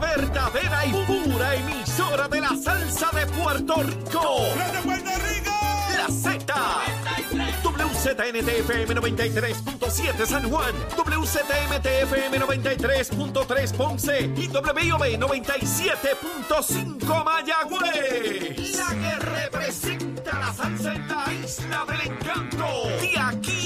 verdadera y pura emisora de la salsa de Puerto Rico. Puerto Rico! La Z. WZNTFM 93.7 San Juan, WZMTFM 93.3 Ponce y WIOB 97.5 Mayagüez. La que representa la salsa en la isla del encanto. De aquí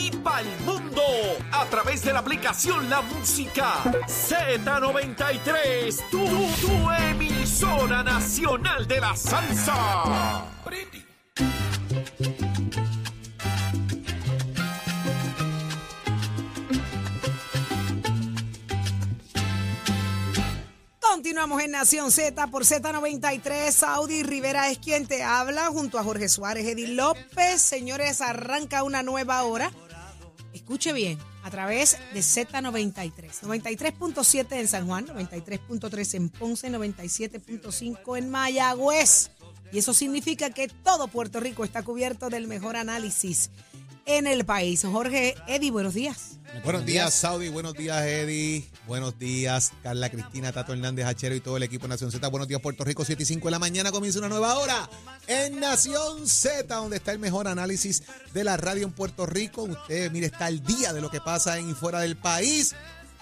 través de la aplicación La Música Z93. Tu, tu emisora nacional de la salsa. Continuamos en Nación Z por Z93. Saudi Rivera es quien te habla junto a Jorge Suárez, Eddie López. Señores, arranca una nueva hora. Escuche bien, a través de Z93. 93.7 en San Juan, 93.3 en Ponce, 97.5 en Mayagüez. Y eso significa que todo Puerto Rico está cubierto del mejor análisis en el país. Jorge, Eddie, buenos días. Buenos días, Saudi. Buenos días, Eddie. Buenos días, Carla Cristina, Tato Hernández, Hachero y todo el equipo de Nación Z. Buenos días, Puerto Rico. 7 y 5 de la mañana comienza una nueva hora en Nación Z, donde está el mejor análisis de la radio en Puerto Rico. Usted, mire, está al día de lo que pasa en y fuera del país.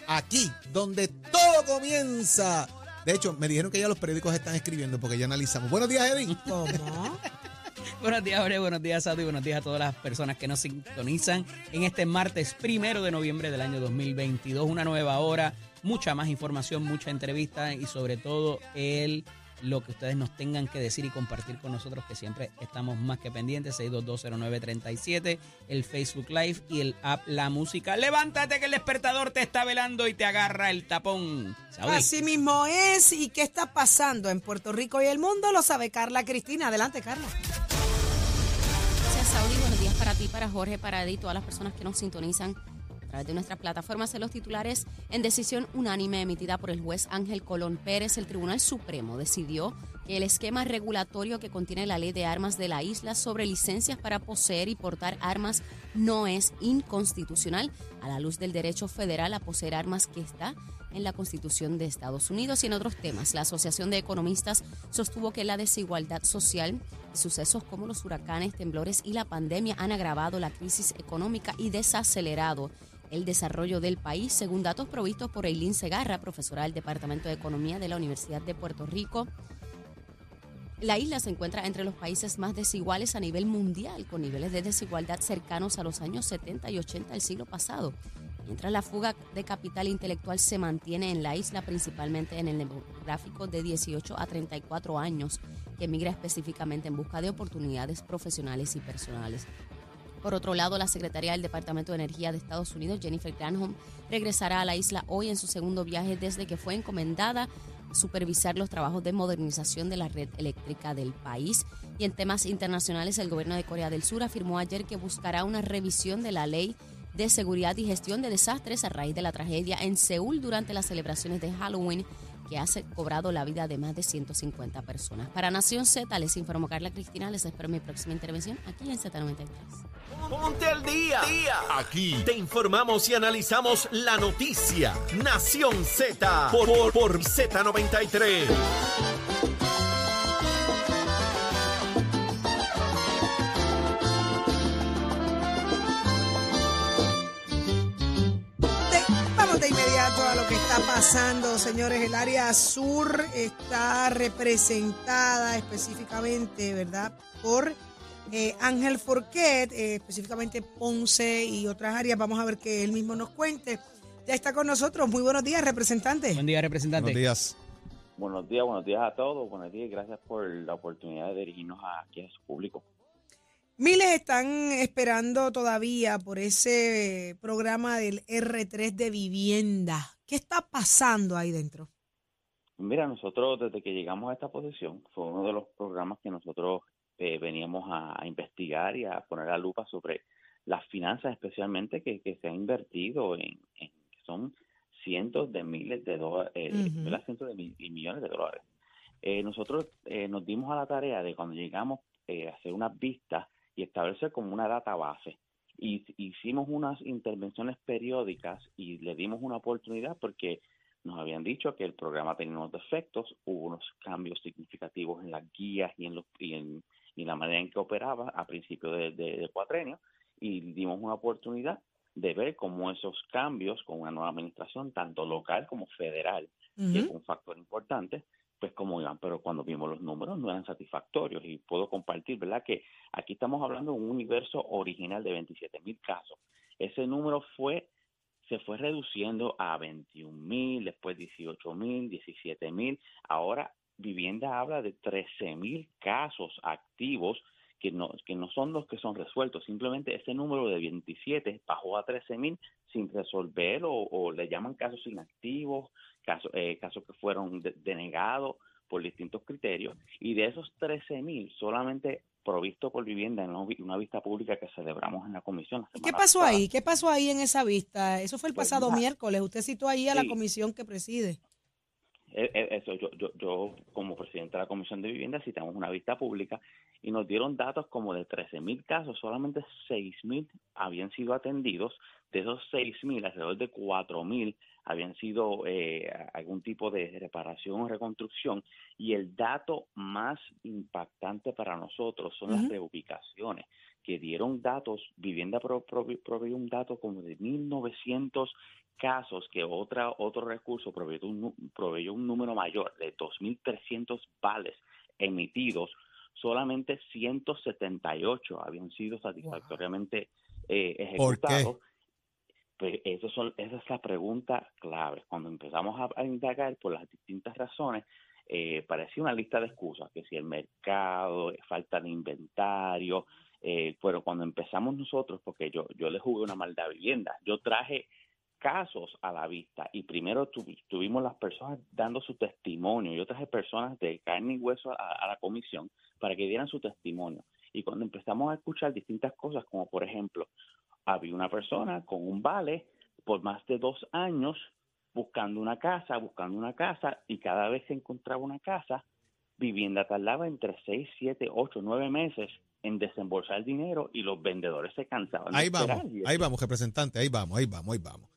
Aquí, donde todo comienza. De hecho, me dijeron que ya los periódicos están escribiendo porque ya analizamos. Buenos días, Eddie. ¿Cómo? Buenos días, Jorge. Buenos días, Sato. Y buenos días a todas las personas que nos sintonizan en este martes primero de noviembre del año 2022. Una nueva hora, mucha más información, mucha entrevista y sobre todo el lo que ustedes nos tengan que decir y compartir con nosotros, que siempre estamos más que pendientes. 6220937, el Facebook Live y el app La Música. Levántate que el despertador te está velando y te agarra el tapón. Así mismo es. ¿Y qué está pasando en Puerto Rico y el mundo? Lo sabe Carla Cristina. Adelante, Carla. Saudi. Buenos días para ti, para Jorge, para Eddie y todas las personas que nos sintonizan a través de nuestras plataformas en los titulares. En decisión unánime emitida por el juez Ángel Colón Pérez, el Tribunal Supremo decidió el esquema regulatorio que contiene la ley de armas de la isla sobre licencias para poseer y portar armas no es inconstitucional a la luz del derecho federal a poseer armas que está en la Constitución de Estados Unidos y en otros temas. La Asociación de Economistas sostuvo que la desigualdad social sucesos como los huracanes, temblores y la pandemia han agravado la crisis económica y desacelerado el desarrollo del país, según datos provistos por Eileen Segarra, profesora del Departamento de Economía de la Universidad de Puerto Rico. La isla se encuentra entre los países más desiguales a nivel mundial, con niveles de desigualdad cercanos a los años 70 y 80 del siglo pasado. Mientras la fuga de capital intelectual se mantiene en la isla, principalmente en el demográfico de 18 a 34 años, que emigra específicamente en busca de oportunidades profesionales y personales. Por otro lado, la secretaria del Departamento de Energía de Estados Unidos, Jennifer Granholm, regresará a la isla hoy en su segundo viaje desde que fue encomendada supervisar los trabajos de modernización de la red eléctrica del país. Y en temas internacionales, el gobierno de Corea del Sur afirmó ayer que buscará una revisión de la ley de seguridad y gestión de desastres a raíz de la tragedia en Seúl durante las celebraciones de Halloween que ha cobrado la vida de más de 150 personas. Para Nación Z, les informó Carla Cristina. Les espero mi próxima intervención aquí en Z93. Ponte al día. Aquí te informamos y analizamos la noticia. Nación Z por, por, por Z93. De- vamos de inmediato a lo que está pasando, señores. El área sur está representada específicamente, ¿verdad? Por eh, Ángel Forquet, eh, específicamente Ponce y otras áreas. Vamos a ver que él mismo nos cuente. Ya está con nosotros. Muy buenos días, representante. Buen día, representante. Buenos días. Buenos días, buenos días a todos. Buenos días y gracias por la oportunidad de dirigirnos aquí a su público. Miles están esperando todavía por ese programa del R3 de vivienda. ¿Qué está pasando ahí dentro? Mira, nosotros desde que llegamos a esta posición fue uno de los programas que nosotros eh, veníamos a, a investigar y a poner la lupa sobre las finanzas, especialmente que, que se ha invertido en, en que son cientos de miles de dólares, eh, cientos de mil- y millones de dólares. Eh, nosotros eh, nos dimos a la tarea de cuando llegamos hacer unas vistas y establecer como una database. Y hicimos unas intervenciones periódicas y le dimos una oportunidad porque nos habían dicho que el programa tenía unos defectos, hubo unos cambios significativos en las guías y en, los, y en, la manera en que operaba a principio del de, cuatrenio y dimos una oportunidad de ver cómo esos cambios con una nueva administración, tanto local como federal, que es un factor importante, pues cómo iban, pero cuando vimos los números no eran satisfactorios y puedo compartir, ¿verdad? Que aquí estamos hablando de un universo original de 27 mil casos. Ese número fue se fue reduciendo a 21 mil, después 18 mil, 17 mil. Ahora Vivienda habla de 13 mil casos activos que no, que no son los que son resueltos. Simplemente ese número de 27 bajó a 13 mil sin resolver o, le llaman casos inactivos, casos, eh, casos que fueron denegados por distintos criterios. Y de esos 13 mil, solamente provisto por vivienda en una vista pública que celebramos en la comisión. ¿Qué pasó ahí? ¿Qué pasó ahí en esa vista? Eso fue el pues pasado miércoles. Usted citó ahí a la comisión que preside. E, e, eso, yo, yo, yo como presidente de la Comisión de Vivienda citamos una vista pública y nos dieron datos como de 13 mil casos, solamente 6 mil habían sido atendidos, de esos 6 mil, alrededor de 4 mil habían sido eh, algún tipo de reparación o reconstrucción. Y el dato más impactante para nosotros son las reubicaciones que dieron datos, vivienda proveyó un dato como de 1.900 casos que otra, otro recurso proveyó un, proveyó un número mayor de 2.300 vales emitidos, solamente 178 habían sido satisfactoriamente eh, ejecutados. Pues eso son, esa es la pregunta clave. Cuando empezamos a, indagar por las distintas razones, eh, parecía una lista de excusas, que si el mercado, falta de inventario, eh, pero cuando empezamos nosotros, porque yo, yo le jugué una maldad vivienda, yo traje casos a la vista y primero tuvimos las personas dando su testimonio, yo traje personas de carne y hueso a, la comisión para que dieran su testimonio. Y cuando empezamos a escuchar distintas cosas, como por ejemplo, había una persona con un vale por más de dos años buscando una casa, buscando una casa, y cada vez que encontraba una casa, vivienda tardaba entre seis, siete, ocho, nueve meses en desembolsar dinero y los vendedores se cansaban. Ahí vamos, ahí vamos, representante, ahí vamos, ahí vamos, ahí vamos.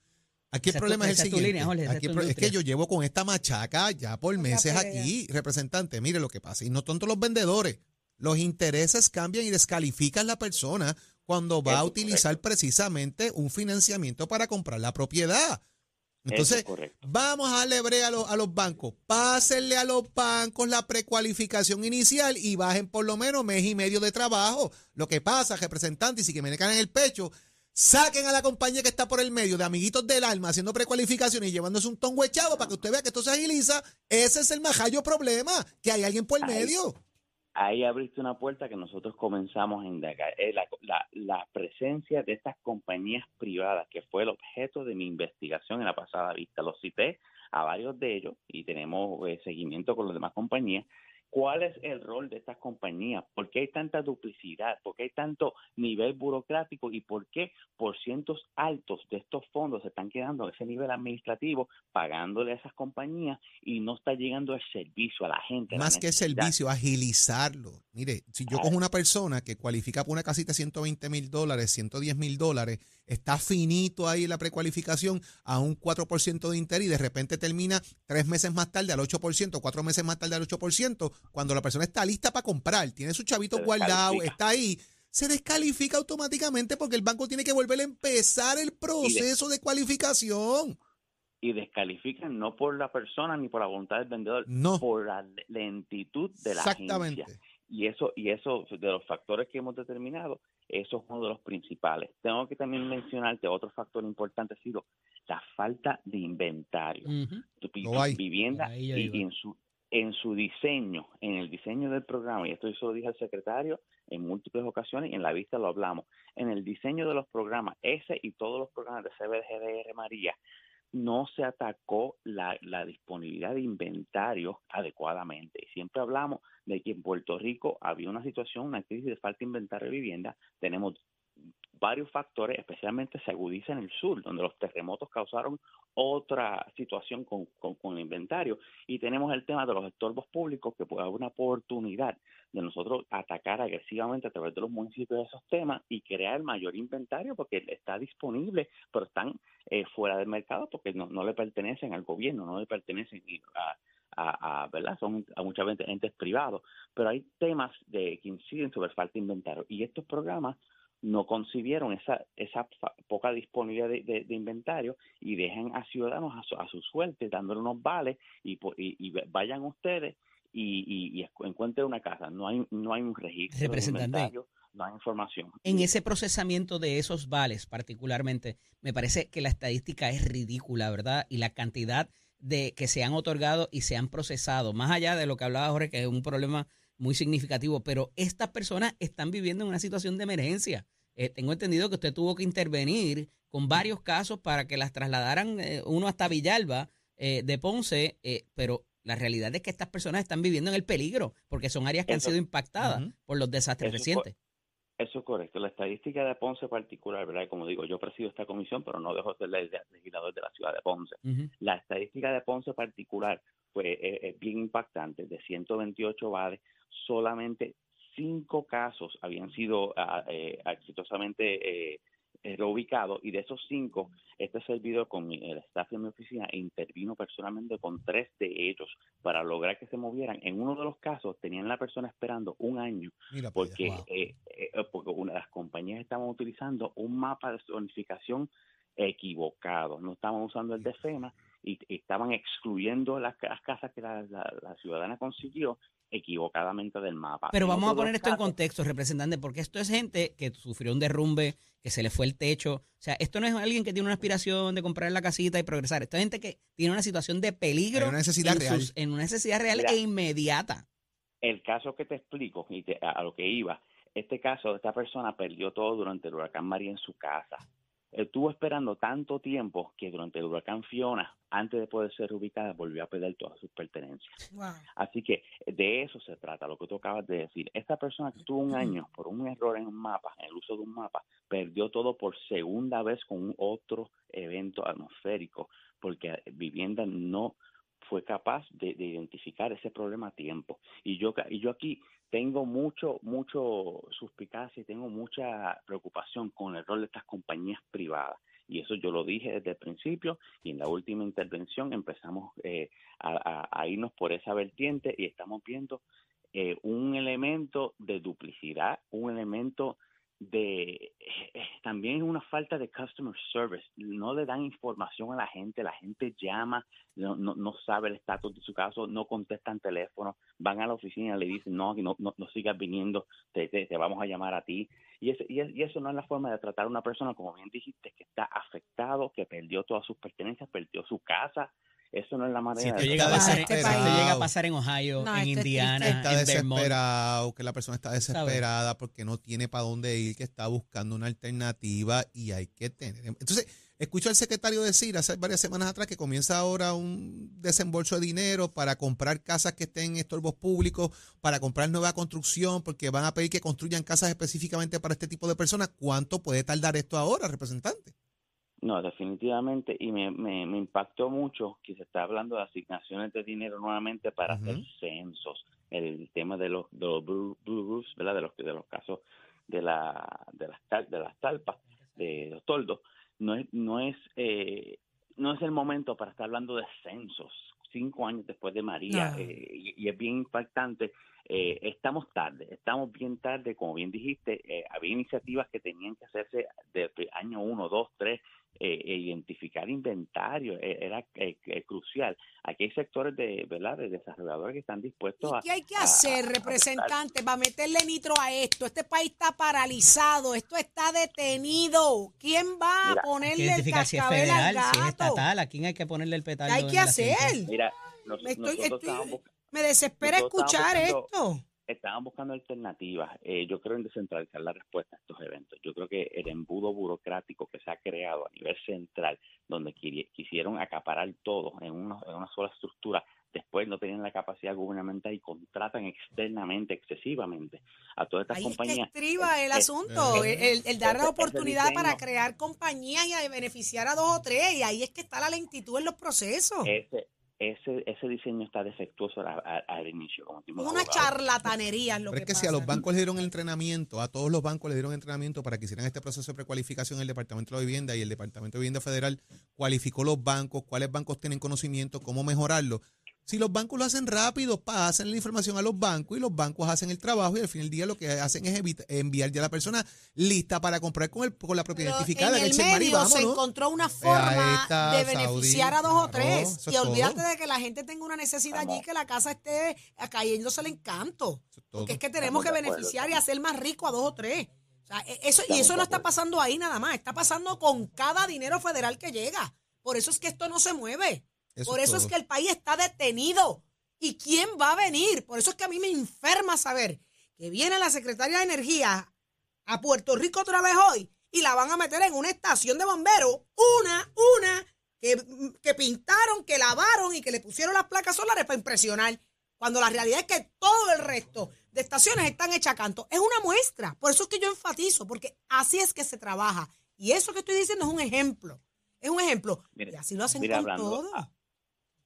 Aquí el problema es el siguiente. es que yo llevo con esta machaca ya por meses aquí, representante. Mire lo que pasa. Y no tanto los vendedores. Los intereses cambian y descalifican la persona cuando va a utilizar precisamente un financiamiento para comprar la propiedad. Entonces, vamos a darle a, a los bancos. Pásenle a los bancos la precualificación inicial y bajen por lo menos mes y medio de trabajo. Lo que pasa, representante, y si que me caen en el pecho, saquen a la compañía que está por el medio de amiguitos del alma haciendo precualificación y llevándose un tongo echado para que usted vea que esto se agiliza. Ese es el majayo problema, que hay alguien por el medio ahí abriste una puerta que nosotros comenzamos a indagar. Eh, la, la, presencia de estas compañías privadas, que fue el objeto de mi investigación en la pasada vista. Los cité a varios de ellos y tenemos eh, seguimiento con las demás compañías ¿Cuál es el rol de estas compañías? ¿Por qué hay tanta duplicidad? ¿Por qué hay tanto nivel burocrático? ¿Y por qué por cientos altos de estos fondos se están quedando a ese nivel administrativo pagándole a esas compañías y no está llegando el servicio a la gente? Más que servicio, agilizarlo. Mire, si yo cojo una persona que cualifica por una casita de 120 mil dólares, 110 mil dólares, está finito ahí la precualificación a un 4% de interés y de repente termina tres meses más tarde al 8%, cuatro meses más tarde al 8%, cuando la persona está lista para comprar, tiene su chavito guardado, está ahí, se descalifica automáticamente porque el banco tiene que volver a empezar el proceso de, cualificación. Y descalifican no por la persona ni por la voluntad del vendedor, no. por la lentitud de la Exactamente. Y eso, y eso de los factores que hemos determinado, eso es uno de los principales. Tengo que también mencionar que otro factor importante ha sido la falta de inventario. Vivienda y, en su en su diseño, en el diseño del programa, y esto yo lo dije al secretario en múltiples ocasiones y en la vista lo hablamos, en el diseño de los programas, ese y todos los programas de CBGDR María, no se atacó la, la disponibilidad de inventario adecuadamente. Y siempre hablamos de que en Puerto Rico había una situación, una crisis de falta de inventario de vivienda. Tenemos varios factores, especialmente se agudiza en el sur, donde los terremotos causaron otra situación con, con, el inventario. Y tenemos el tema de los estorbos públicos, que puede haber una oportunidad de nosotros atacar agresivamente a través de los municipios esos temas y crear mayor inventario, porque está disponible, pero están eh, fuera del mercado porque no, no le pertenecen al gobierno, no le pertenecen a, a, ¿verdad? Son a muchas veces entes privados, pero hay temas de, que inciden sobre falta de inventario y estos programas no concibieron esa, esa poca disponibilidad de, inventario y dejan a ciudadanos a su, suerte, dándole unos vales y, y, vayan ustedes y, encuentren una casa. No hay, no hay un registro de inventario, no hay información. En ese procesamiento de esos vales particularmente, me parece que la estadística es ridícula, ¿verdad? Y la cantidad de que se han otorgado y se han procesado, más allá de lo que hablaba Jorge, que es un problema muy significativo, pero estas personas están viviendo en una situación de emergencia. Eh, tengo entendido que usted tuvo que intervenir con varios casos para que las trasladaran eh, uno hasta Villalba eh, de Ponce, pero la realidad es que estas personas están viviendo en el peligro porque son áreas que han sido impactadas por los desastres recientes. Eso es correcto. La estadística de Ponce particular, ¿verdad? Como digo, yo presido esta comisión, pero no dejo de ser legislador de la ciudad de Ponce. La estadística de Ponce particular fue es, bien impactante. De 128 bares, solamente cinco casos habían sido ah, eh, exitosamente eh, reubicado y de esos cinco, este servidor con el staff de mi oficina intervino personalmente con tres de ellos para lograr que se movieran. En uno de los casos tenían la persona esperando un año porque, eh, eh, porque una de las compañías estaban utilizando un mapa de zonificación equivocado, no estaban usando el de FEMA y, estaban excluyendo las, casas que la, ciudadana consiguió equivocadamente del mapa. Pero vamos a poner esto en contexto, representante, porque esto es gente que sufrió un derrumbe, que se le fue el techo. O sea, esto no es alguien que tiene una aspiración de comprar la casita y progresar. Esto es gente que tiene una situación de peligro. una necesidad real. en una necesidad real e inmediata. El caso que te explico y a lo que iba, este caso, esta persona perdió todo durante el huracán María en su casa estuvo esperando tanto tiempo que durante el huracán Fiona, antes de poder ser ubicada, volvió a perder todas sus pertenencias. Así que de eso se trata, lo que tú acabas de decir. Esta persona que tuvo un año por un error en un mapa, en el uso de un mapa, perdió todo por segunda vez con un otro evento atmosférico, porque vivienda no fue capaz de, identificar ese problema a tiempo. Y yo, y yo aquí tengo mucho, mucho suspicacia y tengo mucha preocupación con el rol de estas compañías privadas. Y eso yo lo dije desde el principio y en la última intervención empezamos eh, a, irnos por esa vertiente y estamos viendo eh, un elemento de duplicidad, un elemento de eh, también es una falta de customer service. No le dan información a la gente, la gente llama, no, no, sabe el estatus de su caso, no contestan teléfono, van a la oficina le dicen no, no, no, no sigas viniendo, te, te, vamos a llamar a ti. Y, y, y, eso no es la forma de tratar a una persona, como bien dijiste, que está afectado, que perdió todas sus pertenencias, perdió su casa, eso no es la manera. Si llega, a pasar, este llega a pasar en Ohio, en Indiana, está desesperado, que la persona está desesperada porque no tiene para dónde ir, que está buscando una alternativa y hay que tener. Entonces, escucho al secretario decir hace varias semanas atrás que comienza ahora un desembolso de dinero para comprar casas que estén en estorbos públicos, para comprar nueva construcción, porque van a pedir que construyan casas específicamente para este tipo de personas. ¿Cuánto puede tardar esto ahora, representante? No, definitivamente, y me, me, impactó mucho que se está hablando de asignaciones de dinero nuevamente para hacer censos, el tema de los, de los blue, roofs, ¿verdad? De los, de los casos de, la, de, las, de las talpas, de los toldos, no es, no, es, eh, no es el momento para estar hablando de censos, cinco años después de María, eh, y, es bien impactante. Eh, estamos tarde, estamos bien tarde, como bien dijiste, había iniciativas que tenían que hacerse desde año uno, dos, eh, identificar inventario e, era eh, crucial. Aquí hay sectores de, ¿verdad? de desarrolladores que están dispuestos a... ¿Qué hay que hacer, representante, para meterle nitro a esto? Este país está paralizado, esto está detenido. ¿Quién va a ponerle el cascabel al gato? Si es estatal, ¿a quién hay que ponerle el petardo? ¿Qué hay que hacer? Mira, me, me desespera escuchar esto estaban buscando alternativas. Eh, yo creo en descentralizar la respuesta a estos eventos. Yo creo que el embudo burocrático que se ha creado a nivel central, donde quisieron acaparar todo en una, en una sola estructura, después no tienen la capacidad gubernamental y contratan externamente, excesivamente, a todas estas Ahí compañías. es que estriba el asunto, eh, el, el dar la oportunidad para crear compañías y a beneficiar a dos o tres, y ahí es que está la lentitud en los procesos. Ese, ese, ese diseño está defectuoso al, al- al inicio, como una charlatanería es lo Pero es que que si a los pasa. bancos le dieron entrenamiento, a todos los bancos le dieron entrenamiento para que hicieran este proceso de precualificación el Departamento de Vivienda y el Departamento de Vivienda Federal cualificó los bancos, cuáles bancos tienen conocimiento, cómo mejorarlo. Si los bancos lo hacen rápido, pasan la información a los bancos y los bancos hacen el trabajo y al fin del día lo que hacen es enviar ya a la persona lista para comprar con, el, con la propiedad Pero identificada. en que el y medio se vámonos. Eh, encontró una ahí forma está, de Saudi, beneficiar a dos o tres. Y olvídate todo. de que la gente tenga una necesidad allí, que la casa esté cayéndose el encanto. Es. Porque es que tenemos que beneficiar y hacer más rico a dos o tres. O sea, e- eso, y eso no está pasando ahí nada más, está pasando con cada dinero federal que llega. Por eso es que esto no se mueve. Eso Por es eso es que el país está detenido. ¿Y quién va a venir? Por eso es que a mí me enferma saber que viene la secretaria de Energía a Puerto Rico otra vez hoy y la van a meter en una estación de bomberos, una, una, que, que pintaron, que lavaron y que le pusieron las placas solares para impresionar. Cuando la realidad es que todo el resto de estaciones están hechas a canto. Es una muestra. Por eso es que yo enfatizo, porque así es que se trabaja. Y eso que estoy diciendo es un ejemplo. Es un ejemplo. Y así lo hacen mire, con hablando- todo.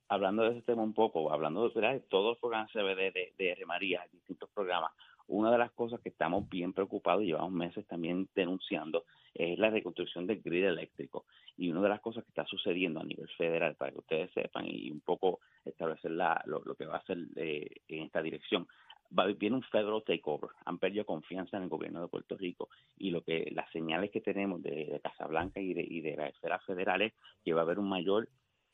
Hablando de ese tema un poco, hablando de, todos los programas CBD de, de R. María, distintos programas, una de las cosas que estamos bien preocupados y llevamos meses también denunciando es la reconstrucción del grid eléctrico. Y una de las cosas que está sucediendo a nivel federal, para que ustedes sepan y un poco establecer la, lo, lo que va a hacer eh, en esta dirección, va, viene un federal takeover. Han perdido confianza en el gobierno de Puerto Rico y lo que las señales que tenemos de, de Casablanca y de, y de la esfera federal es que va a haber un mayor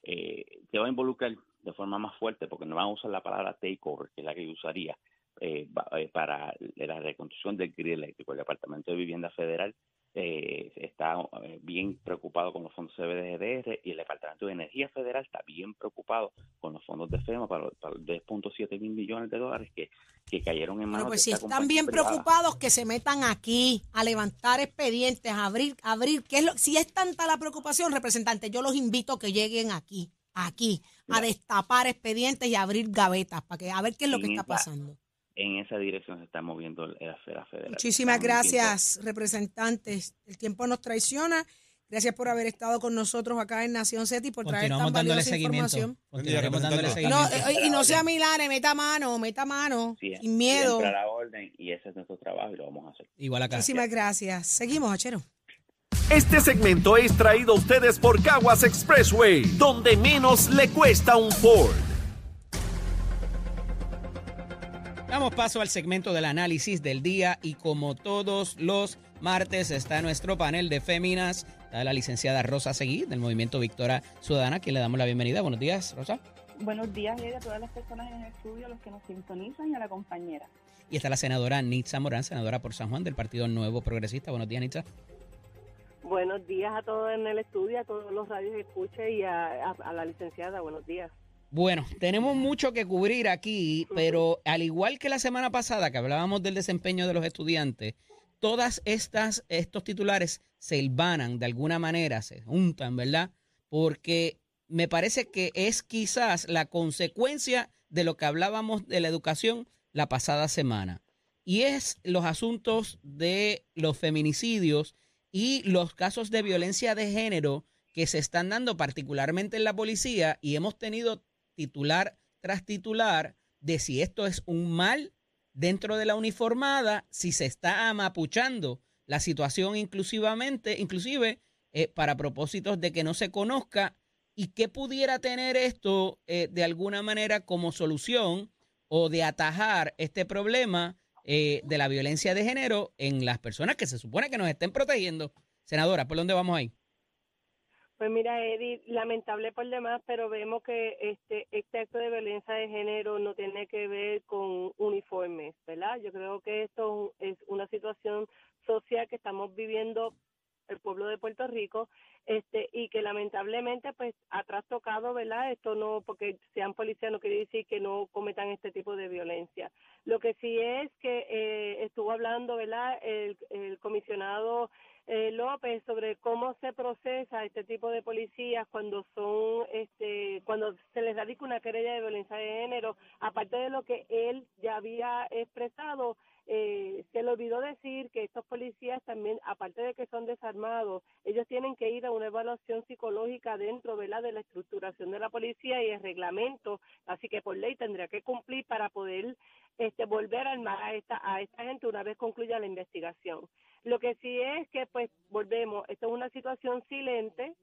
eh, que va a involucrar de forma más fuerte, porque no van a usar la palabra takeover, que es la que yo usaría, eh, eh, para la reconstrucción del grid eléctrico. El Departamento de Vivienda Federal eh, está eh, bien preocupado con los fondos CBDR y el Departamento de Energía Federal está bien preocupado con los fondos de FEMA para, los- para los 10.7 mil millones de dólares que, que cayeron en manos pues si están bien privada. preocupados, que se metan aquí a levantar expedientes, a abrir, a abrir. ¿qué es lo, si es tanta la preocupación, representante, yo los invito a que lleguen aquí, aquí, a destapar expedientes y a abrir gavetas para que a ver qué es lo que está pasando. En esa dirección se está moviendo la esfera federal. Muchísimas gracias, representantes. El tiempo nos traiciona. Gracias por haber estado con nosotros acá en Nación Z y por traer tan dándole valiosa seguimiento. información. Continuaremos dándole representante. No, seguimiento. eh, y no sea Milane, meta mano, meta mano, Sí, sin miedo. a la orden y ese es nuestro trabajo y lo vamos a hacer. Igual acá. Muchísimas gracias. Seguimos, Achero. Este segmento es traído a ustedes por Caguas Expressway, donde menos le cuesta un Ford. Damos paso al segmento del análisis del día y como todos los martes está nuestro panel de féminas. Está la licenciada Rosa Seguí del Movimiento Victoria Ciudadana, quien le damos la bienvenida. Buenos días, Rosa. Buenos días, Eddie, a todas las personas en el estudio, a los que nos sintonizan y a la compañera. Y está la senadora Nitza Morán, senadora por San Juan del Partido Nuevo Progresista. Buenos días, Nitza. Buenos días a todos en el estudio, a todos los radios que escuchen y a, a- a la licenciada. Buenos días. Bueno, tenemos mucho que cubrir aquí, pero al igual que la semana pasada que hablábamos del desempeño de los estudiantes, todas estas estos titulares se hilvanan de alguna manera, se juntan, ¿verdad? Porque me parece que es quizás la consecuencia de lo que hablábamos de la educación la pasada semana. Y es los asuntos de los feminicidios y los casos de violencia de género que se están dando particularmente en la policía y hemos tenido titular tras titular de si esto es un mal dentro de la uniformada, si se está amapuchando la situación inclusivamente, inclusive eh, para propósitos de que no se conozca y qué pudiera tener esto eh, de alguna manera como solución o de atajar este problema eh, de la violencia de género en las personas que se supone que nos estén protegiendo. Senadora, ¿por dónde vamos ahí? Pues mira, Eddie, lamentable por demás, pero vemos que este este acto de violencia de género no tiene que ver con uniformes, ¿verdad? Yo creo que esto es una situación social que estamos viviendo el pueblo de Puerto Rico, este y que lamentablemente pues ha trastocado, ¿verdad? Esto no porque sean policías no quiere decir que no cometan este tipo de violencia. Lo que sí es que eh, estuvo hablando, ¿verdad? El, el comisionado eh, López sobre cómo se procesa este tipo de policías cuando son, este, cuando se les radica una querella de violencia de género, aparte de lo que él ya había expresado, eh, se le olvidó decir que estos policías también, aparte de que son desarmados, ellos tienen que ir a una evaluación psicológica dentro ¿verdad? de la estructuración de la policía y el reglamento, así que por ley tendría que cumplir para poder este, volver a armar a esta, a esta gente una vez concluya la investigación. Lo que sí es que, pues, volvemos, esto es una situación silente,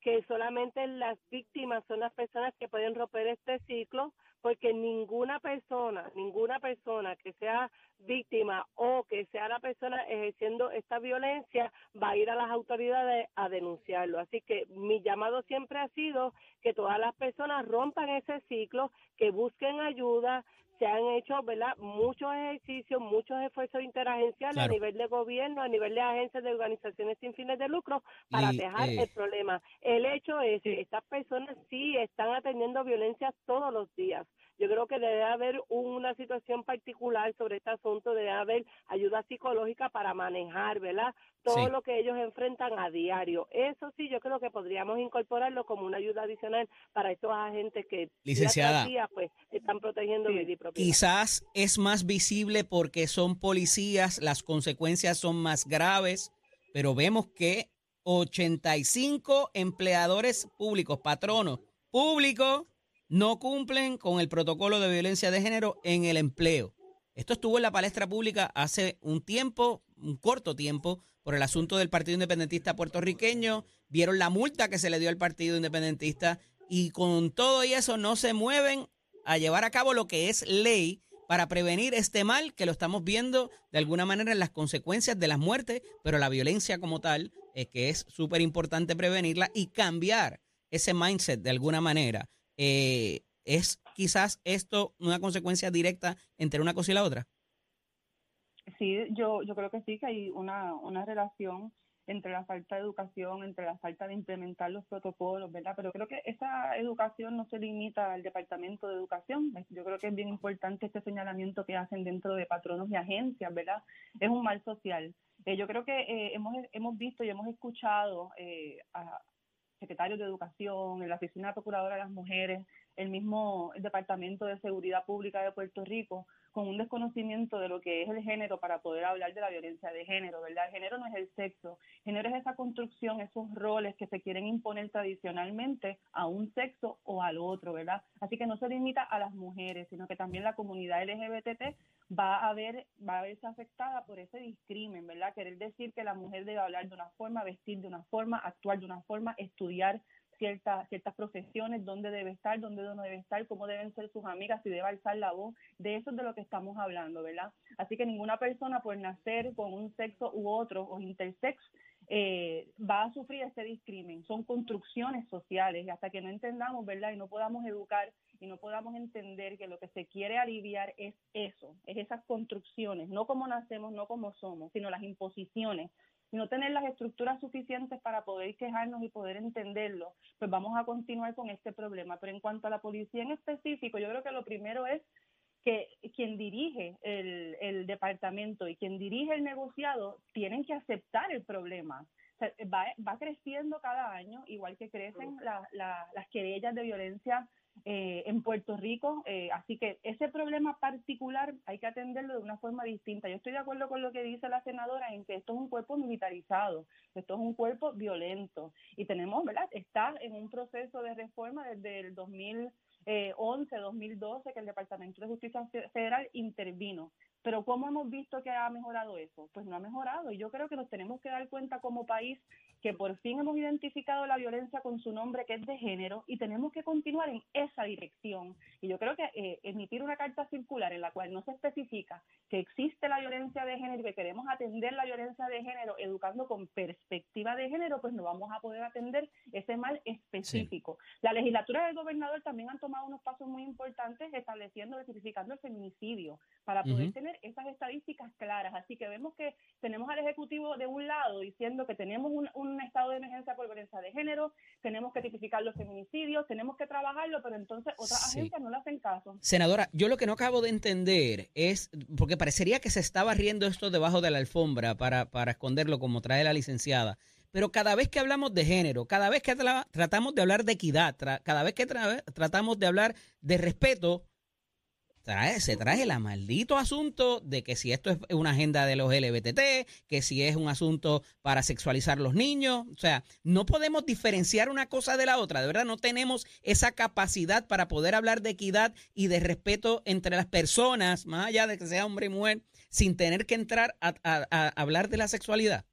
que solamente las víctimas son las personas que pueden romper este ciclo, porque ninguna persona, ninguna persona que sea víctima o que sea la persona ejerciendo esta violencia va a ir a las autoridades a denunciarlo. Así que mi llamado siempre ha sido que todas las personas rompan ese ciclo, que busquen ayuda, se han hecho ¿verdad? muchos ejercicios, muchos esfuerzos interagenciales a nivel de gobierno, a nivel de agencias de organizaciones sin fines de lucro para dejar el problema. El hecho es que estas personas sí están atendiendo violencia todos los días. Yo creo que debe haber una situación particular sobre este asunto, debe haber ayuda psicológica para manejar, ¿verdad? Todo lo que ellos enfrentan a diario. Eso sí, yo creo que podríamos incorporarlo como una ayuda adicional para estos agentes que Licenciada, día, pues están protegiendo sí. propiedad. Quizás es más visible porque son policías, las consecuencias son más graves, pero vemos que 85 empleadores públicos, patronos públicos, no cumplen con el protocolo de violencia de género en el empleo. Esto estuvo en la palestra pública hace un tiempo, un corto tiempo, por el asunto del Partido Independentista puertorriqueño. Vieron la multa que se le dio al Partido Independentista y con todo y eso no se mueven a llevar a cabo lo que es ley para prevenir este mal que lo estamos viendo de alguna manera en las consecuencias de las muertes, pero la violencia como tal, es que es súper importante prevenirla y cambiar ese mindset de alguna manera. Eh, ¿Es quizás esto una consecuencia directa entre una cosa y la otra? Sí, yo, yo creo que sí, que hay una, una relación entre la falta de educación, entre la falta de implementar los protocolos, ¿verdad? Pero creo que esa educación no se limita al Departamento de Educación. Yo creo que es bien importante este señalamiento que hacen dentro de patronos y agencias, ¿verdad? Es un mal social. Eh, yo creo que eh, hemos, hemos visto y hemos escuchado a secretarios de Educación, en la Oficina Procuradora de las Mujeres, el mismo Departamento de Seguridad Pública de Puerto Rico, con un desconocimiento de lo que es el género para poder hablar de la violencia de género, ¿verdad? El género no es el sexo, el género es esa construcción, esos roles que se quieren imponer tradicionalmente a un sexo o al otro, ¿verdad? Así que no se limita a las mujeres, sino que también la comunidad LGBT va a ver va a verse afectada por ese discrimen, ¿verdad? Querer decir que la mujer debe hablar de una forma, vestir de una forma, actuar de una forma, estudiar ciertas ciertas profesiones, dónde debe estar, dónde no debe estar, cómo deben ser sus amigas, si debe alzar la voz, de eso es de lo que estamos hablando, ¿verdad? Así que ninguna persona por nacer con un sexo u otro o intersex eh, va a sufrir este discrimen. Son construcciones sociales y hasta que no entendamos, ¿verdad? Y no podamos educar y no podamos entender que lo que se quiere aliviar es eso, es esas construcciones, no como nacemos, no como somos, sino las imposiciones y no tener las estructuras suficientes para poder quejarnos y poder entenderlo, pues vamos a continuar con este problema. Pero en cuanto a la policía en específico, yo creo que lo primero es que quien dirige el, el departamento y quien dirige el negociado tienen que aceptar el problema. va, va creciendo cada año, igual que crecen las querellas de violencia eh, en Puerto Rico. Eh, así que ese problema particular hay que atenderlo de una forma distinta. Yo estoy de acuerdo con lo que dice la senadora en que esto es un cuerpo militarizado, esto es un cuerpo violento y tenemos, ¿verdad? Está en un proceso de reforma desde el 2011, 2012 que el Departamento de Justicia Federal intervino. Pero ¿cómo hemos visto que ha mejorado eso? Pues no ha mejorado. Y yo creo que nos tenemos que dar cuenta como país que por fin hemos identificado la violencia con su nombre, que es de género, y tenemos que continuar en esa dirección. Y yo creo que eh, emitir una carta circular en la cual no se especifica que existe la violencia de género y que queremos atender la violencia de género educando con perspectiva de género, pues no vamos a poder atender ese mal específico específico. La legislatura del gobernador también han tomado unos pasos muy importantes estableciendo, certificando el feminicidio para poder tener esas estadísticas claras. Así que vemos que tenemos al Ejecutivo de un lado diciendo que tenemos un, un estado de emergencia por violencia de género, tenemos que tipificar los feminicidios, tenemos que trabajarlo, pero entonces otras agencias no le hacen caso. Senadora, yo lo que no acabo de entender es, porque parecería que se estaba riendo esto debajo de la alfombra para, para esconderlo como trae la licenciada. Pero cada vez que hablamos de género, cada vez que tratamos de hablar de equidad, cada vez que tratamos de hablar de respeto, se trae el maldito asunto de que si esto es una agenda de los LBTT, que si es un asunto para sexualizar los niños. O sea, no podemos diferenciar una cosa de la otra. De verdad, no tenemos esa capacidad para poder hablar de equidad y de respeto entre las personas, más allá de que sea hombre y mujer, sin tener que entrar a hablar de la sexualidad.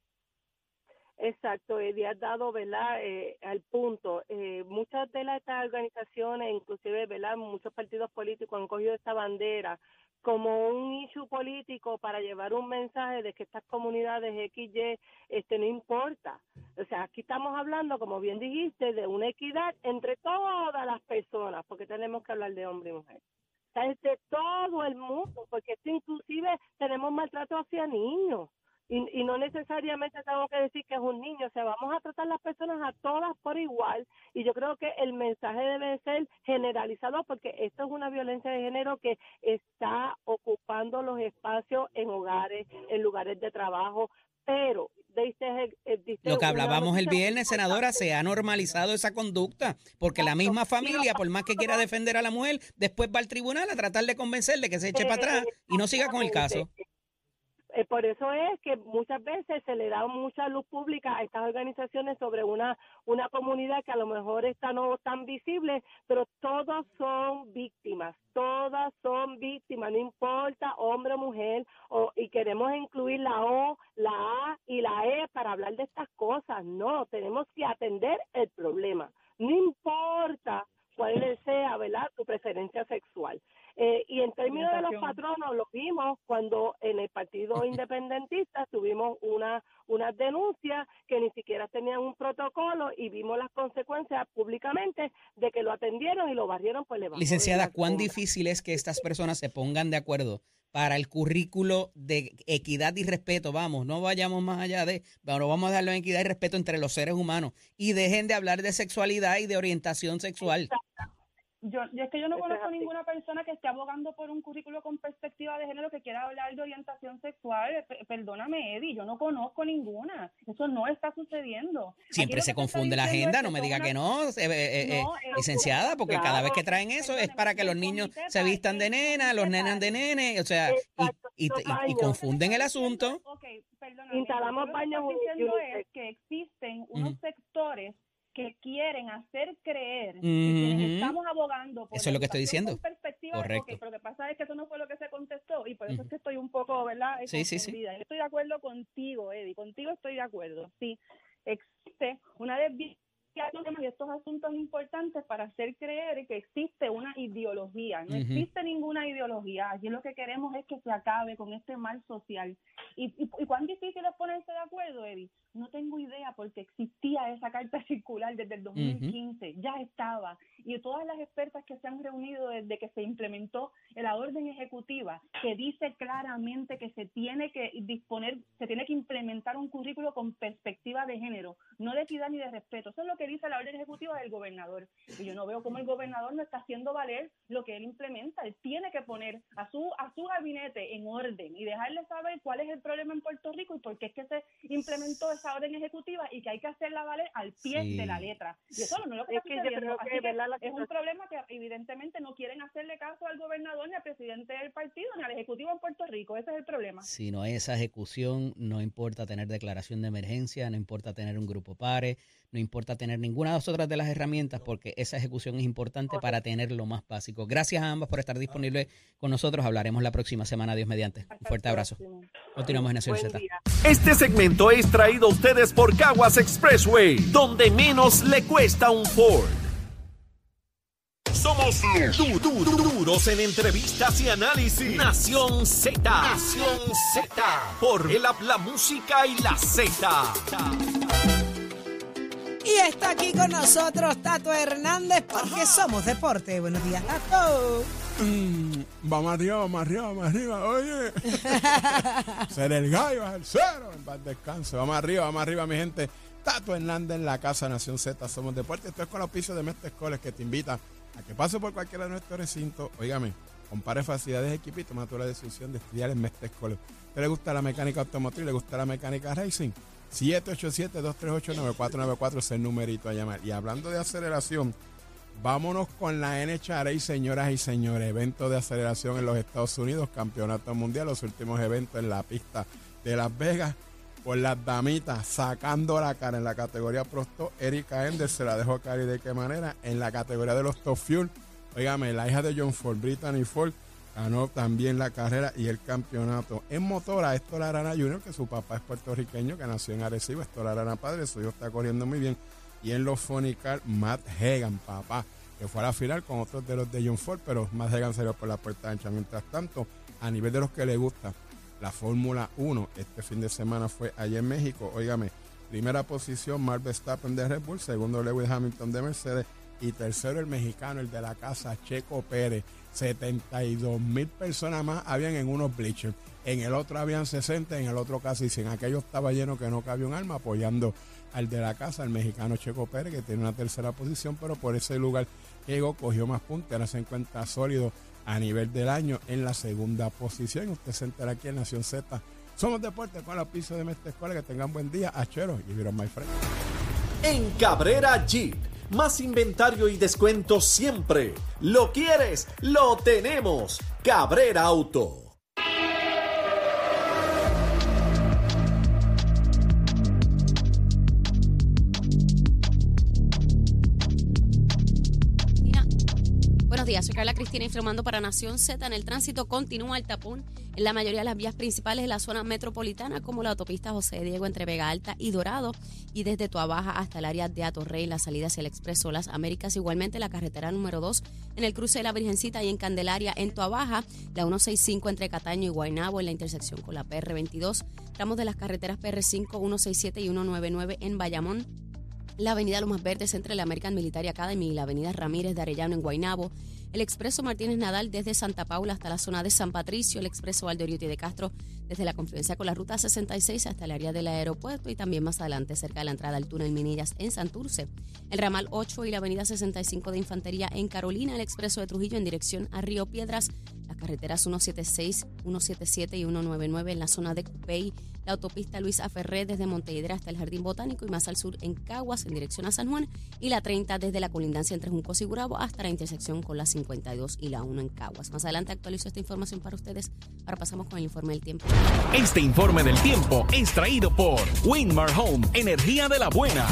Exacto, Eddie has dado, ¿verdad?, eh, al punto. Eh, muchas de las, estas organizaciones, inclusive, ¿verdad?, muchos partidos políticos han cogido esta bandera como un issue político para llevar un mensaje de que estas comunidades XY este, no importa. O sea, aquí estamos hablando, como bien dijiste, de una equidad entre todas las personas, porque tenemos que hablar de hombre y mujer. O sea, es de todo el mundo, porque esto inclusive tenemos maltrato hacia niños y, y no necesariamente tengo que decir que es un niño, o sea, vamos a tratar las personas a todas por igual y yo creo que el mensaje debe ser generalizado porque esto es una violencia de género que está ocupando los espacios en hogares, en lugares de trabajo, pero lo que hablábamos el viernes, senadora, se ha normalizado esa conducta, porque la misma familia, por más que quiera defender a la mujer, después va al tribunal a tratar de convencerle que se eche para atrás y no siga con el caso. Eh, por eso es que muchas veces se le da mucha luz pública a estas organizaciones sobre una, una comunidad que a lo mejor está no tan visible, pero todos son víctimas, todas son víctimas, no importa hombre o mujer, o, y queremos incluir la O, la A y la E para hablar de estas cosas. No, tenemos que atender el problema. No importa cuál sea, ¿verdad?, tu preferencia sexual. Eh, y en términos de los patronos, lo vimos cuando en el Partido Independentista tuvimos una, una denuncia que ni siquiera tenían un protocolo y vimos las consecuencias públicamente de que lo atendieron y lo barrieron por el Licenciada, ¿cuán difícil es que estas personas se pongan de acuerdo para el currículo de equidad y respeto? Vamos, no vayamos más allá de, pero vamos a darle equidad y respeto entre los seres humanos y dejen de hablar de sexualidad y de orientación sexual. Yo, es que yo no conozco ninguna persona que esté abogando por un currículo con perspectiva de género que quiera hablar de orientación sexual. perdóname, Eddie, yo no conozco ninguna. Eso no está sucediendo. Siempre se confunde la agenda, no me diga que no, eh, eh, eh, licenciada, porque cada vez que traen eso es para que los niños se vistan de nena, los nenas de nene, o sea, y, y, confunden el asunto. Okay, perdóname, Instalamos baños. Lo que diciendo es que existen unos sectores que quieren hacer creer que estamos abogando por eso es lo que estoy diciendo. perspectiva Correcto. pero lo que pasa es que eso no fue lo que se contestó y por eso es que estoy un poco verdad sí, sí, sí. Estoy de acuerdo contigo Eddie contigo estoy de acuerdo. Sí existe una desviación y estos asuntos importantes para hacer creer que existe una ideología. No existe ninguna ideología. Aquí lo que queremos es que se acabe con este mal social. ¿Y, y, cuán difícil es ponerse de acuerdo, Eddie? No tengo idea porque existía esa carta circular desde el 2015, ya estaba. Y todas las expertas que se han reunido desde que se implementó la orden ejecutiva, que dice claramente que se tiene que disponer, se tiene que implementar un currículo con perspectiva de género, no de equidad ni de respeto. Eso es lo que dice la orden ejecutiva del gobernador. Y yo no veo cómo el gobernador no está haciendo valer lo que él implementa. Él tiene que poner a su, a su gabinete en orden y dejarle saber cuál es el problema en Puerto Rico y por qué es que se implementó esa orden ejecutiva y que hay que hacerla valer al pie de la letra. Y eso no es lo que está sucediendo. es un problema que evidentemente no quieren hacerle caso al gobernador ni al presidente del partido ni al ejecutivo en Puerto Rico. Ese es el problema. Si no hay esa ejecución, no importa tener declaración de emergencia, no importa tener un grupo pare, no importa tener ninguna de las otras de las herramientas porque esa ejecución es importante para tener lo más básico. Gracias a ambas por estar disponibles con nosotros. Hablaremos la próxima semana, Dios mediante. Un fuerte abrazo. Continuamos en Nación Z. Este segmento es traído a ustedes por Caguas Expressway, donde menos le cuesta un Ford. Somos du duros en entrevistas y análisis. Nación Z. Nación Z. Por el la música y la Z. Y está aquí con nosotros Tato Hernández porque somos deporte. Buenos días, Tato. Mm, vamos arriba, vamos arriba, vamos arriba. Oye, ser el gallo es el cero. En paz descanso. Vamos arriba, vamos arriba, mi gente. Tato Hernández en la casa Nación Z. Somos deporte. Esto es con los pisos de Mestre Coles que te invita a que pase por cualquiera de nuestros recintos. Óigame, compare facilidades de equipo y toma la decisión de estudiar en Mestre Coles. ¿Te le gusta la mecánica automotriz? ¿Le gusta la mecánica racing? 787-238-9494 es el numerito a llamar. Y hablando de aceleración, vámonos con la NHRA, señoras y señores. Evento de aceleración en los Estados Unidos, campeonato mundial, los últimos eventos en la pista de Las Vegas. Por las damitas sacando la cara en la categoría Prosto, Erika Ender se la dejó caer y de qué manera. En la categoría de los Top Fuel, oígame, la hija de John Ford, Brittany Ford, ganó también la carrera y el campeonato. En motora, Héctor Arana Jr., que su papá es puertorriqueño, que nació en Arecibo, Héctor Arana padre, su hijo está corriendo muy bien. Y en los Fonicar, Matt Hagan, papá, que fue a la final con otros de los de John Ford, pero Matt Hagan salió por la puerta ancha. Mientras tanto, a nivel de los que le gusta la Fórmula 1, este fin de semana fue allá en México. Óigame, primera posición, Mark Verstappen de Red Bull, segundo Lewis Hamilton de Mercedes y tercero el mexicano, el de la casa, Checo Pérez. 72 mil personas más habían en unos bleachers. En el otro habían 60, en el otro casi 100. Aquello estaba lleno que no cabía un alma apoyando al de la casa, el mexicano Checo Pérez, que tiene una tercera posición, pero por ese lugar llegó, cogió más puntos, ahora se encuentra sólido a nivel del año en la segunda posición. Usted se entera aquí en Nación Z. Somos Deportes con la piso de Mestre Escuela. Que tengan buen día. Achero y vieron my friend. En Cabrera Jeep, más inventario y descuento siempre. ¿Lo quieres? Lo tenemos. Cabrera Auto. Buenos días, soy Carla Cristina informando para Nación Z. En el tránsito continúa el tapón en la mayoría de las vías principales de la zona metropolitana, como la autopista José Diego entre Vega Alta y Dorado, y desde Tuabaja hasta el área de Atorrey, la salida hacia el Expreso Las Américas. Igualmente la carretera número 2 en el cruce de la Virgencita y en Candelaria, en Tuabaja, la 165 entre Cataño y Guaynabo, en la intersección con la PR22, tramos de las carreteras PR5, 167 y 199 en Bayamón la avenida Lomas Verdes entre la American Military Academy y la avenida Ramírez de Arellano en Guaynabo, el expreso Martínez Nadal desde Santa Paula hasta la zona de San Patricio, el expreso Valdoriotti de Castro desde la confluencia con la ruta 66 hasta el área del aeropuerto y también más adelante cerca de la entrada al túnel Minillas en Santurce, el ramal 8 y la avenida 65 de Infantería en Carolina, el expreso de Trujillo en dirección a Río Piedras, las carreteras 176, 177 y 199 en la zona de Cupey, la autopista Luis Aferré desde Montehiedra hasta el Jardín Botánico y más al sur en Caguas en dirección a San Juan y la 30 desde la colindancia entre Juncos y Gurabo hasta la intersección con la 52 y la 1 en Caguas. Más adelante actualizo esta información para ustedes. Ahora pasamos con el informe del tiempo. Este informe del tiempo es traído por Winmar Home, energía de la buena.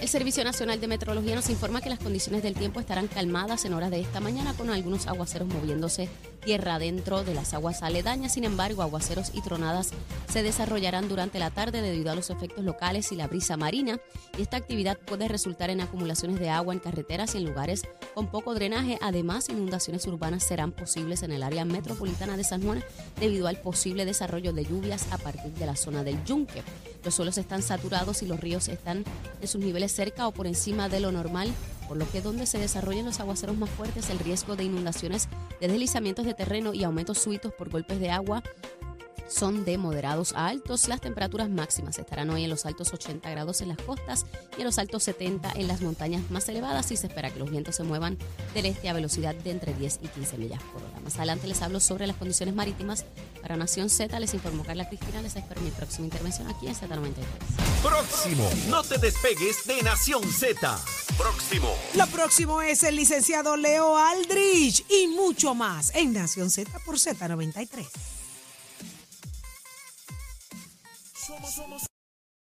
El Servicio Nacional de Meteorología nos informa que las condiciones del tiempo estarán calmadas en horas de esta mañana con algunos aguaceros moviéndose tierra dentro de las aguas aledañas. Sin embargo, aguaceros y tronadas se desarrollarán durante la tarde debido a los efectos locales y la brisa marina. Y esta actividad puede resultar en acumulaciones de agua en carreteras y en lugares con poco drenaje. Además, inundaciones urbanas serán posibles en el área metropolitana de San Juan debido al posible desarrollo de lluvias a partir de la zona del Yunque. Los suelos están saturados y los ríos están en sus niveles cerca o por encima de lo normal, por lo que donde se desarrollen los aguaceros más fuertes, el riesgo de inundaciones, de deslizamientos de terreno y aumentos súbitos por golpes de agua son de moderados a altos. Las temperaturas máximas estarán hoy en los altos 80 grados en las costas y en los altos 70 en las montañas más elevadas y se espera que los vientos se muevan del este a velocidad de entre 10 y 15 millas por hora. Más adelante les hablo sobre las condiciones marítimas para Nación Z. Les informó Carla Cristina. Les espero mi próxima intervención aquí en Z93. Próximo, no te despegues de Nación Z. Próximo. Lo próximo es el licenciado Leo Aldrich y mucho más en Nación Z por Z93. somos, somos.